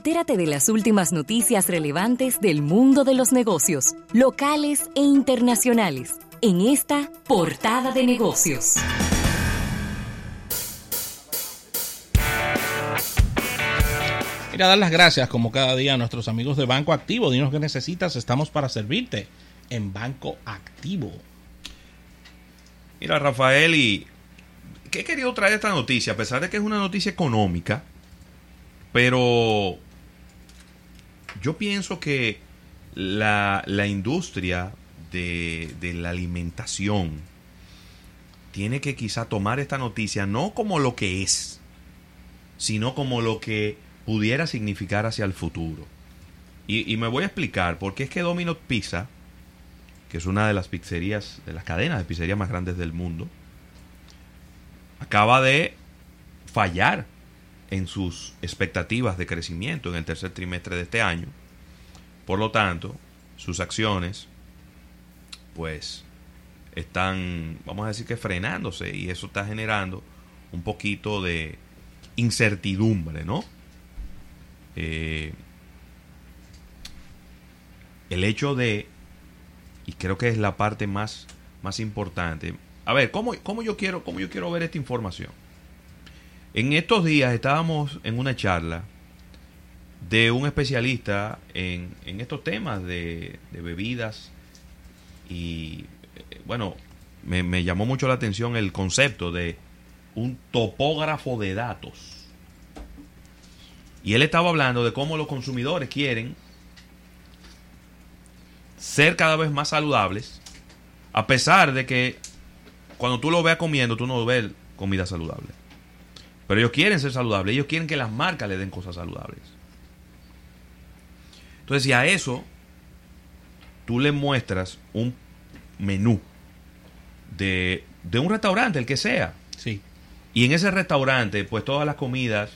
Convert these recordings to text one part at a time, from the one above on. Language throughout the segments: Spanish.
Entérate de las últimas noticias relevantes del mundo de los negocios, locales e internacionales, en esta portada de negocios. Mira, dar las gracias como cada día a nuestros amigos de Banco Activo. Dinos qué necesitas, estamos para servirte en Banco Activo. Mira, Rafael, y ¿qué he querido traer esta noticia? A pesar de que es una noticia económica, pero yo pienso que la, la industria de, de la alimentación tiene que quizá tomar esta noticia no como lo que es, sino como lo que pudiera significar hacia el futuro. Y, y me voy a explicar, porque es que Domino's Pizza, que es una de las pizzerías, de las cadenas de pizzerías más grandes del mundo, acaba de fallar en sus expectativas de crecimiento en el tercer trimestre de este año. Por lo tanto, sus acciones, pues, están, vamos a decir que frenándose y eso está generando un poquito de incertidumbre, ¿no? Eh, el hecho de, y creo que es la parte más, más importante, a ver, ¿cómo, cómo yo quiero, ¿cómo yo quiero ver esta información? En estos días estábamos en una charla de un especialista en, en estos temas de, bebidas y eh, bueno, me, me llamó mucho la atención el concepto de un topógrafo de datos. Y él estaba hablando de cómo los consumidores quieren ser cada vez más saludables, a pesar de que cuando tú lo veas comiendo, tú no ves comida saludable. Pero ellos quieren ser saludables, ellos quieren que las marcas le den cosas saludables. Entonces, si a eso tú le muestras un menú de, de un restaurante, el que sea, Sí. y en ese restaurante, pues todas las comidas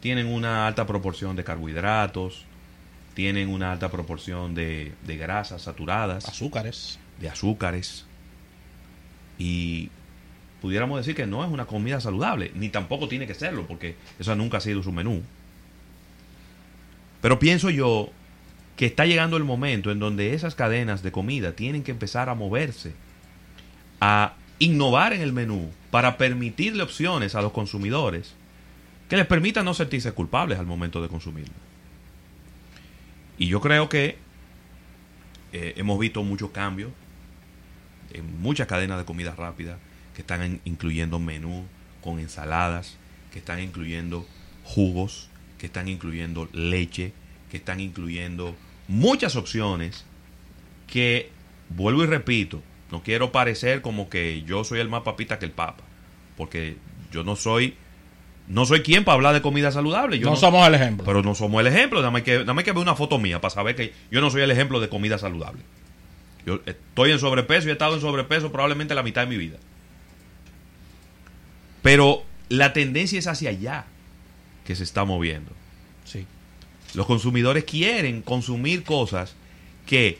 tienen una alta proporción de carbohidratos, tienen una alta proporción de, de grasas saturadas, Azúcares. de azúcares. Y pudiéramos decir que no es una comida saludable, ni tampoco tiene que serlo, porque eso nunca ha sido su menú. Pero pienso yo que está llegando el momento en donde esas cadenas de comida tienen que empezar a moverse, a innovar en el menú para permitirle opciones a los consumidores que les permitan no sentirse culpables al momento de consumirlo. Y yo creo que eh, hemos visto muchos cambios en muchas cadenas de comida rápida que están en- incluyendo menú con ensaladas, que están incluyendo jugos, que están incluyendo leche, que están incluyendo muchas opciones que, vuelvo y repito, no quiero parecer como que yo soy el más papita que el papa, porque yo no soy, no soy quien para hablar de comida saludable. Yo no, somos el ejemplo. pero no somos el ejemplo. Más que, más que ver una foto mía para saber que yo no soy el ejemplo de comida saludable. Yo estoy en sobrepeso y he estado en sobrepeso probablemente la mitad de mi vida. Pero la tendencia es hacia allá que se está moviendo. Los consumidores quieren consumir cosas que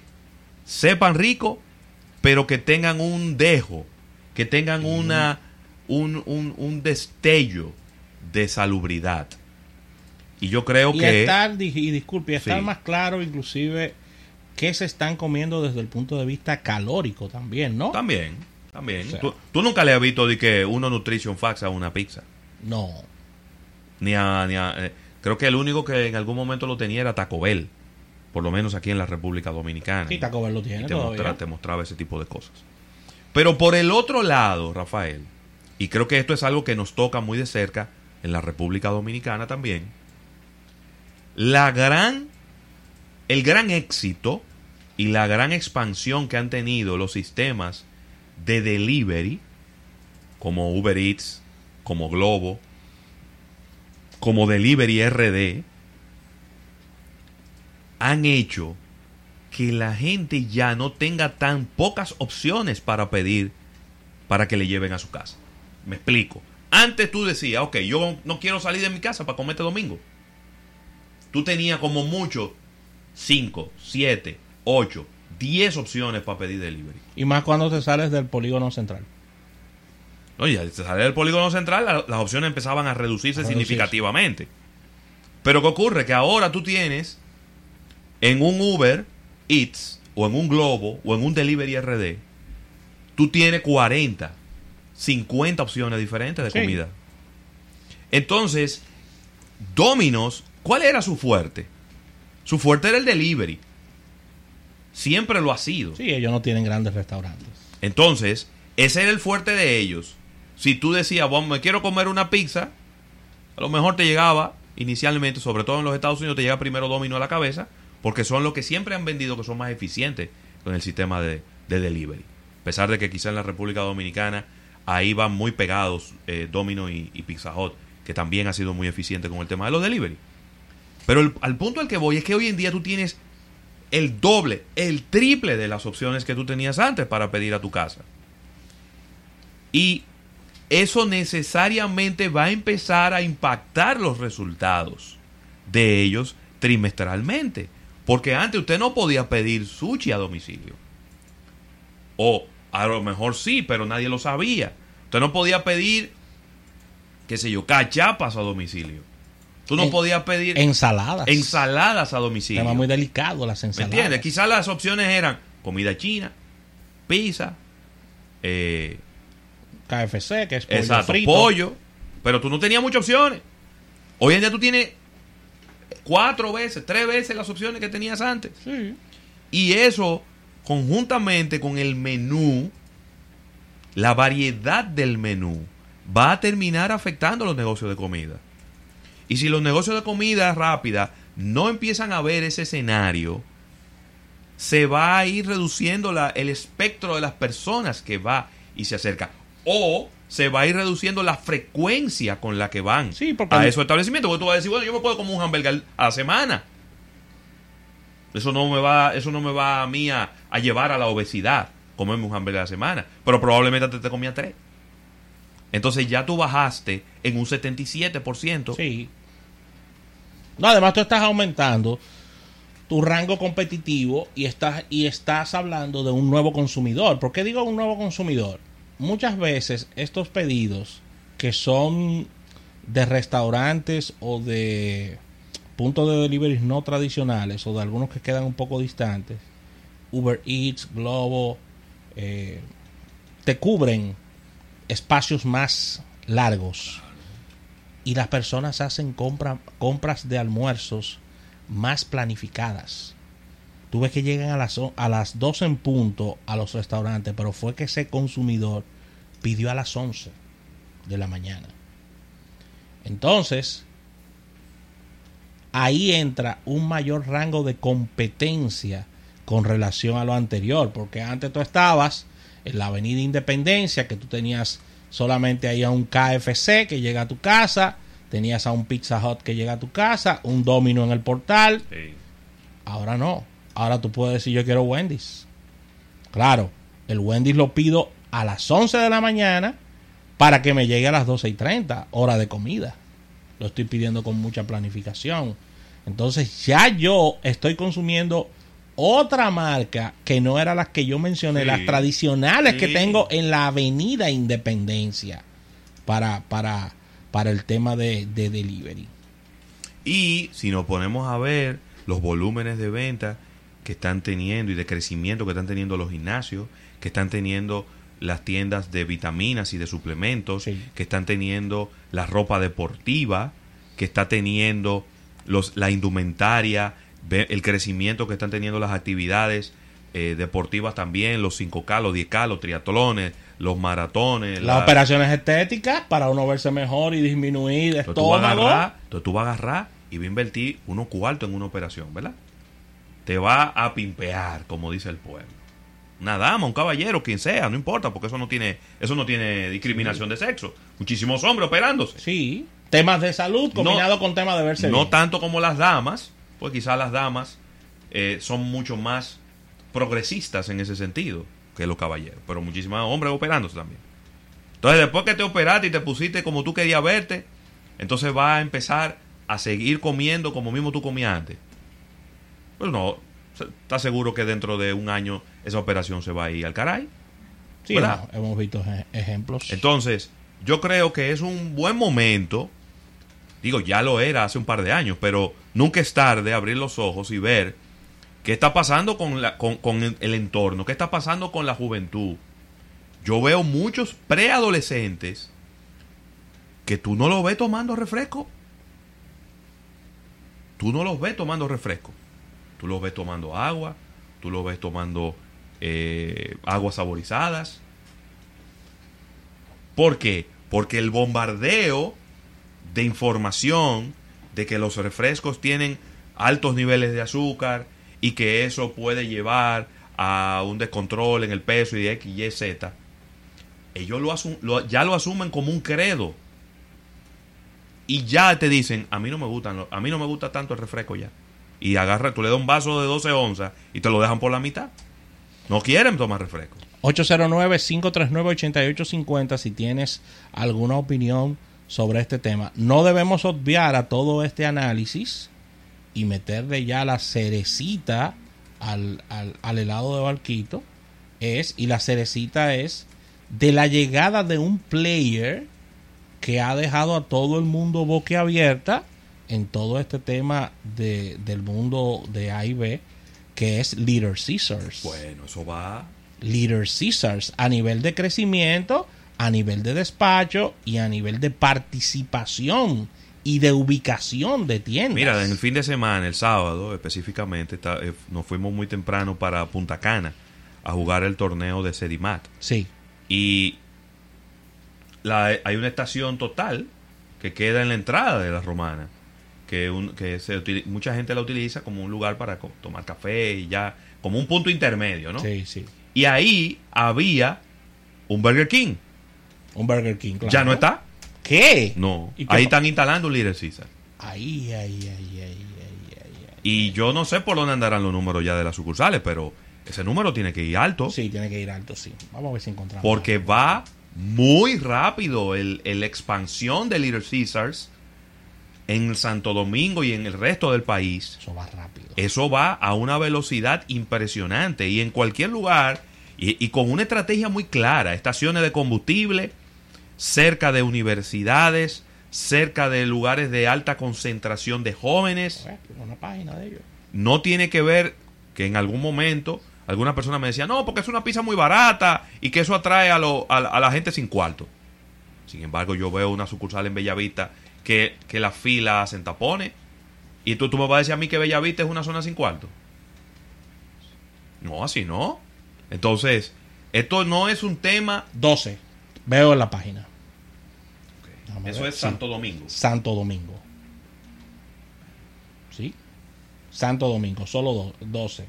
sepan rico, pero que tengan un dejo, que tengan una, un, un, un destello de salubridad. Y yo creo y que... estar, y disculpe, y estar Sí. más claro inclusive qué se están comiendo desde el punto de vista calórico también, ¿no? También, también. O sea. tú, tú nunca le has visto de que uno Nutrition Facts a una pizza. No. Ni a, ni a- eh, creo que el único que en algún momento lo tenía era Taco Bell. Por lo menos aquí en la República Dominicana. Sí, Taco Bell lo Y tiene te, todavía. mostra- te mostraba ese tipo de cosas. Pero por el otro lado, Rafael, y creo que esto es algo que nos toca muy de cerca en la República Dominicana también, la gran, el gran éxito y la gran expansión que han tenido los sistemas de delivery, como Uber Eats, como Globo, como Delivery RD, han hecho que la gente ya no tenga tan pocas opciones para pedir para que le lleven a su casa. Me explico. Antes tú decías, ok, yo no quiero salir de mi casa para comer este domingo. Tú tenías como mucho 5, 7, 8, 10 opciones para pedir delivery. Y más cuando te sales del polígono central. Oye, al salir del polígono central, la- las opciones empezaban a reducirse A reducirse. significativamente. Pero ¿qué ocurre? Que ahora tú tienes en un Uber Eats, o en un Globo, o en un Delivery RD, tú tienes 40, 50 opciones diferentes de Sí. comida. Entonces, Domino's, ¿cuál era su fuerte? Su fuerte era el delivery. Siempre lo ha sido. Sí, ellos no tienen grandes restaurantes. Entonces, ese era el fuerte de ellos. Si tú decías, bueno, me quiero comer una pizza, a lo mejor te llegaba inicialmente, sobre todo en los Estados Unidos, te llega primero Domino a la cabeza, porque son los que siempre han vendido que son más eficientes con el sistema de, de delivery. A pesar de que quizá en la República Dominicana ahí van muy pegados eh, Domino y, Pizza Hut, que también ha sido muy eficiente con el tema de los delivery. Pero al punto al que voy es que hoy en día tú tienes el doble, el triple de las opciones que tú tenías antes para pedir a tu casa. Y eso necesariamente va a empezar a impactar los resultados de ellos trimestralmente. Porque antes usted no podía pedir sushi a domicilio. O a lo mejor sí, pero nadie lo sabía. Usted no podía pedir, qué sé yo, cachapas a domicilio. Tú no En- podías pedir Ensaladas. ensaladas a domicilio. Tema muy delicado las ¿Me ensaladas. entiendes? Quizás las opciones eran comida china, pizza, eh, KFC, que es pollo exacto, frito. pollo, pero tú no tenías muchas opciones. Hoy en día tú tienes cuatro veces, tres veces las opciones que tenías antes. Sí. Y eso, conjuntamente con el menú, la variedad del menú, va a terminar afectando los negocios de comida. Y si los negocios de comida rápida no empiezan a ver ese escenario, se va a ir reduciendo la- el espectro de las personas que va y se acerca. O se va a ir reduciendo la frecuencia con la que van Sí, porque- a esos establecimientos. Porque tú vas a decir, bueno, yo me puedo comer un hamburger a la semana. Eso no me va, eso no me va a mí a, a llevar a la obesidad, comerme un hamburger a la semana. Pero probablemente te, te comía tres. Entonces ya tú bajaste en un 77%. Sí. No, además tú estás aumentando tu rango competitivo y estás, y estás hablando de un nuevo consumidor. ¿Por qué digo un nuevo consumidor? Muchas veces estos pedidos que son de restaurantes o de puntos de delivery no tradicionales o de algunos que quedan un poco distantes, Uber Eats, Globo, eh, te cubren espacios más largos y las personas hacen compra- compras de almuerzos más planificadas. Tú ves que llegan a las, a las 12 en punto a los restaurantes, pero fue que ese consumidor pidió a las 11 de la mañana. Entonces, ahí entra un mayor rango de competencia con relación a lo anterior, porque antes tú estabas en la Avenida Independencia, que tú tenías solamente ahí a un KFC que llega a tu casa, tenías a un Pizza Hut que llega a tu casa, un Domino en el portal, Sí. ahora no, ahora tú puedes decir yo quiero Wendy's. Claro, el Wendy's lo pido a las 11 de la mañana para que me llegue a las 12 y 30, hora de comida. Lo estoy pidiendo con mucha planificación. Entonces ya yo estoy consumiendo otra marca que no era las que yo mencioné, Sí. las tradicionales que tengo en la avenida Independencia para, para, para el tema de, de delivery. Y si nos ponemos a ver los volúmenes de venta que están teniendo y de crecimiento que están teniendo los gimnasios, que están teniendo las tiendas de vitaminas y de suplementos, Sí. que están teniendo la ropa deportiva, que está teniendo los, la indumentaria, el crecimiento que están teniendo las actividades eh, deportivas también, los 5K, los 10K, los triatlones, los maratones. Las la- operaciones estéticas para uno verse mejor y disminuir entonces tú, vas a agarrar, entonces tú vas a agarrar y vas a invertir unos cuartos en una operación, ¿verdad? Te va a pimpear, como dice el pueblo. Una dama, un caballero, quien sea, no importa, porque eso no tiene, eso no tiene discriminación de sexo. Muchísimos hombres operándose. Sí, temas de salud combinado con temas de verse No bien. tanto como las damas, pues quizás las damas eh, son mucho más progresistas en ese sentido que los caballeros, pero muchísimos hombres operándose también. Entonces, después que te operaste y te pusiste como tú querías verte, entonces vas a empezar a seguir comiendo como mismo tú comías antes. Pues no, ¿estás seguro que dentro de un año esa operación se va a ir al caray? Sí, hemos, hemos visto ej- ejemplos. Entonces, yo creo que es un buen momento, digo, ya lo era hace un par de años, pero nunca es tarde abrir los ojos y ver qué está pasando con, la, con, con el- el entorno, qué está pasando con la juventud. Yo veo muchos preadolescentes que tú no los ves tomando refresco. Tú no los ves tomando refresco. Tú los ves tomando agua, tú los ves tomando eh, aguas saborizadas. ¿Por qué? Porque el bombardeo de información de que los refrescos tienen altos niveles de azúcar y que eso puede llevar a un descontrol en el peso y de X, Y, Z, ellos lo lo- ya lo asumen como un credo. Y ya te dicen, a mí no me gustan, a mí no me gusta tanto el refresco ya. Y agarra, tú le das un vaso de 12 onzas y te lo dejan por la mitad. No quieren tomar refresco. 809-539-8850 si tienes alguna opinión sobre este tema. No debemos obviar a todo este análisis y meterle ya la cerecita al, al- helado de barquito. Es, y la cerecita es de la llegada de un player que ha dejado a todo el mundo boquiabierta en todo este tema de, del mundo de A y B, que es Little Caesars. Bueno, eso va Little Caesars a nivel de crecimiento, a nivel de despacho y a nivel de participación y de ubicación de tiendas. Mira, en el fin de semana, el sábado específicamente, está- eh, nos fuimos muy temprano para Punta Cana a jugar el torneo de Sedimat. Sí, Y la- hay una estación total que queda en la entrada de la romana, que, un- que se utili- mucha gente la utiliza como un lugar para tomar café y ya, como un punto intermedio, ¿no? sí, sí. Y ahí había un Burger King. Un Burger King, claro. ¿Ya no está? ¿Qué? No. ¿Y qué Ahí están instalando un Little Caesar. Ahí, ahí, ahí, ahí, ahí, ahí, ahí. Y yo no sé por dónde andarán los números ya de las sucursales, pero ese número tiene que ir alto. Sí, tiene que ir alto, sí. Vamos a ver si encontramos. Porque va muy rápido el, el expansión de Little Caesars en Santo Domingo y en el resto del país. Eso va rápido. Eso va a una velocidad impresionante y en cualquier lugar y, y con una estrategia muy clara. Estaciones de combustible cerca de universidades, cerca de lugares de alta concentración de jóvenes. Una página de ellos. No tiene que ver que en algún momento alguna persona me decía, no, porque es una pizza muy barata y que eso atrae a, lo- a la- a la gente sin cuarto. Sin embargo, yo veo una sucursal en Bellavista que, que la fila hacen tapones. Y tú, tú me vas a decir a mí que Bellavista es una zona sin cuarto. No, así no. Entonces, esto no es un tema. 12. Veo en la página. Eso ver. es Sí. Santo Domingo. Santo Domingo. ¿Sí? Santo Domingo, solo do- 12.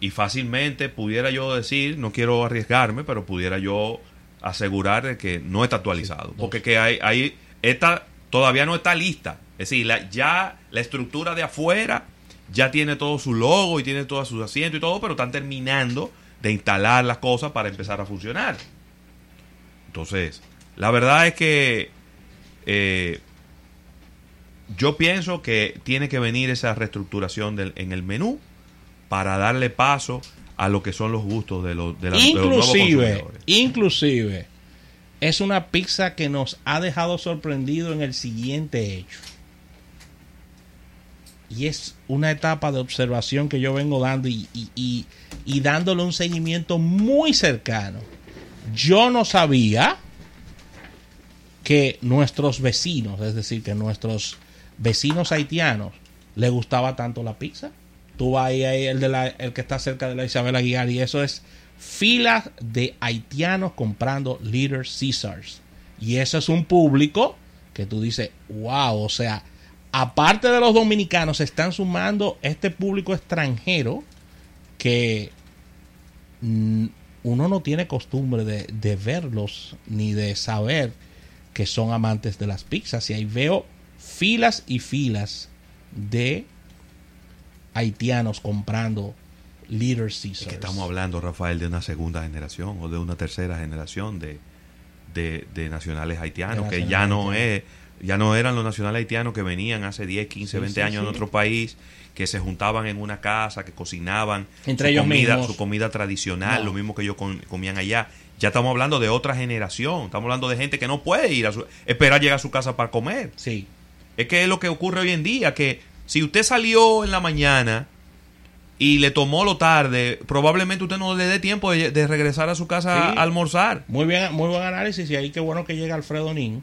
Y fácilmente pudiera yo decir, no quiero arriesgarme, pero pudiera yo asegurar de que no está actualizado. Sí, porque que hay, hay esta todavía no está lista. Es decir, la- ya la estructura de afuera ya tiene todo su logo y tiene todos sus asientos y todo, pero están terminando de instalar las cosas para empezar a funcionar. Entonces, la verdad es que eh, yo pienso que tiene que venir esa reestructuración del- en el menú para darle paso a lo que son los gustos de los, de la- de los nuevos inclusive, consumidores. inclusive, es una pizza que nos ha dejado sorprendido en el siguiente hecho. Y es una etapa de observación que yo vengo dando y, y- y- dándole un seguimiento muy cercano. Yo no sabía que nuestros vecinos, es decir, que nuestros vecinos haitianos, le gustaba tanto la pizza. Tú vas ahí, ahí, el, de la- el que está cerca de la Isabel Aguilar, y eso es filas de haitianos comprando Little Caesars. Y eso es un público que tú dices, wow, o sea, aparte de los dominicanos, se están sumando este público extranjero que mm, uno no tiene costumbre de, de verlos ni de saber que son amantes de las pizzas. Y ahí veo filas y filas de haitianos comprando Little Caesars. Es que estamos hablando, Rafael, de una segunda generación o de una tercera generación de, de, de nacionales haitianos, De que ya no haitianos. es Ya no eran los nacionales haitianos que venían hace 10, 15, Sí, 20 sí, años a sí. nuestro país, que se juntaban en una casa, que cocinaban Entre su ellos comida, mismos. su comida tradicional, No. lo mismo que ellos com- comían allá. Ya estamos hablando de otra generación, estamos hablando de gente que no puede ir a su, esperar llegar a su casa para comer. Sí. Es que es lo que ocurre hoy en día, que si usted salió en la mañana y le tomó lo tarde, probablemente usted no le dé tiempo de, de regresar a su casa Sí. a almorzar. Muy bien, muy buen análisis y ahí qué bueno que llega Alfredo Nin,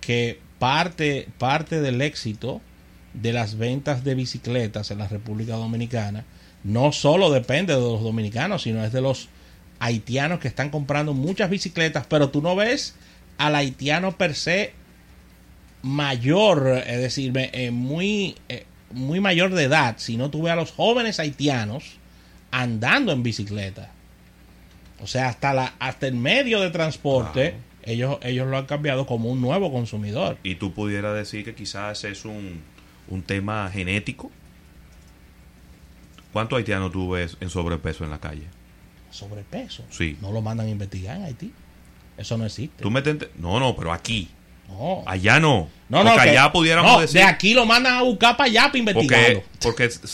que parte, parte del éxito de las ventas de bicicletas en la República Dominicana no solo depende de los dominicanos, sino es de los haitianos que están comprando muchas bicicletas, pero tú no ves al haitiano per se mayor, es decir, eh, muy, eh, muy mayor de edad, sino tú ves a los jóvenes haitianos andando en bicicleta. O sea, hasta la hasta el medio de transporte, ellos, ellos lo han cambiado como un nuevo consumidor. Y tú pudieras decir que quizás es un, un tema genético. ¿Cuántos haitianos tú ves en sobrepeso en la calle? Sobrepeso. Sí. No lo mandan a investigar en Haití. Eso no existe. ¿Tú me No, no, pero aquí. No. Allá no. No, no, Porque que- allá pudiéramos no, decir. de aquí lo mandan a buscar para allá para investigarlo. Porque, porque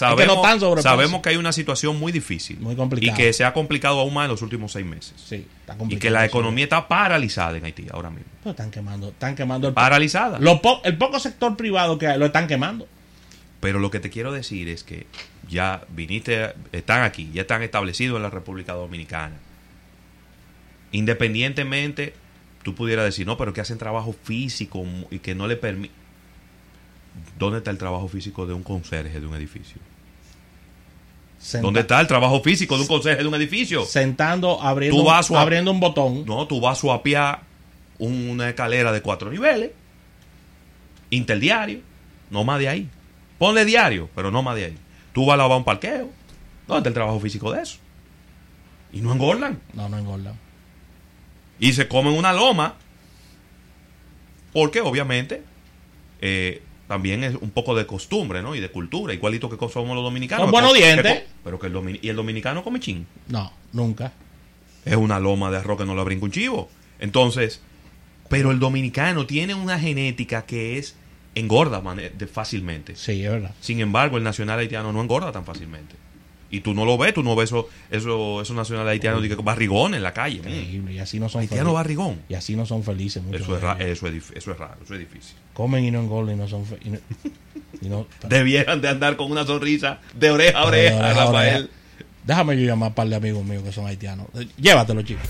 sabemos, que hay una situación muy difícil. Muy complicada. Y que se ha complicado aún más en los últimos seis meses. Sí, está Y que la economía está paralizada en Haití ahora mismo. Pero están quemando, están quemando el, Paralizada. lo po- el poco sector privado que hay, lo están quemando. Pero lo que te quiero decir es que ya viniste, están aquí, ya están establecidos en la República Dominicana. Independientemente, tú pudieras decir, no, pero que hacen trabajo físico y que no le permite. ¿Dónde está el trabajo físico de un conserje de un edificio? Senta- ¿Dónde está el trabajo físico de un conserje de un edificio? Sentando, abriendo, Tú vas a- abriendo un botón. No, tú vas a una escalera de cuatro niveles, interdiario, no más de ahí. Ponle diario, pero no más de ahí. Tú vas a lavar un parqueo. ¿Dónde está el trabajo físico de eso? Y no engordan. No, no engordan. Y se comen una loma. Porque obviamente eh, también es un poco de costumbre, ¿no? Y de cultura, igualito que somos los dominicanos. Son buenos dientes. pero que el, domin- y el dominicano come chin. No, nunca. Es una loma de arroz que no la brinca un chivo. Entonces, pero el dominicano tiene una genética que es engorda de- fácilmente. Sí, es verdad. Sin embargo, el nacional haitiano no engorda tan fácilmente. Y tú no lo ves, tú no ves esos eso, eso nacionales haitianos de barrigón en la calle. Terrible, y así no son Haitiano felices. barrigón. Y así no son felices. Eso es, eso, es raro, eso es difícil. Comen y no engordan y no son y no, Debieran de andar con una sonrisa de oreja a oreja, oreja, Rafael. Déjame yo llamar a un par de amigos míos que son haitianos. Eh, llévatelo, chicos.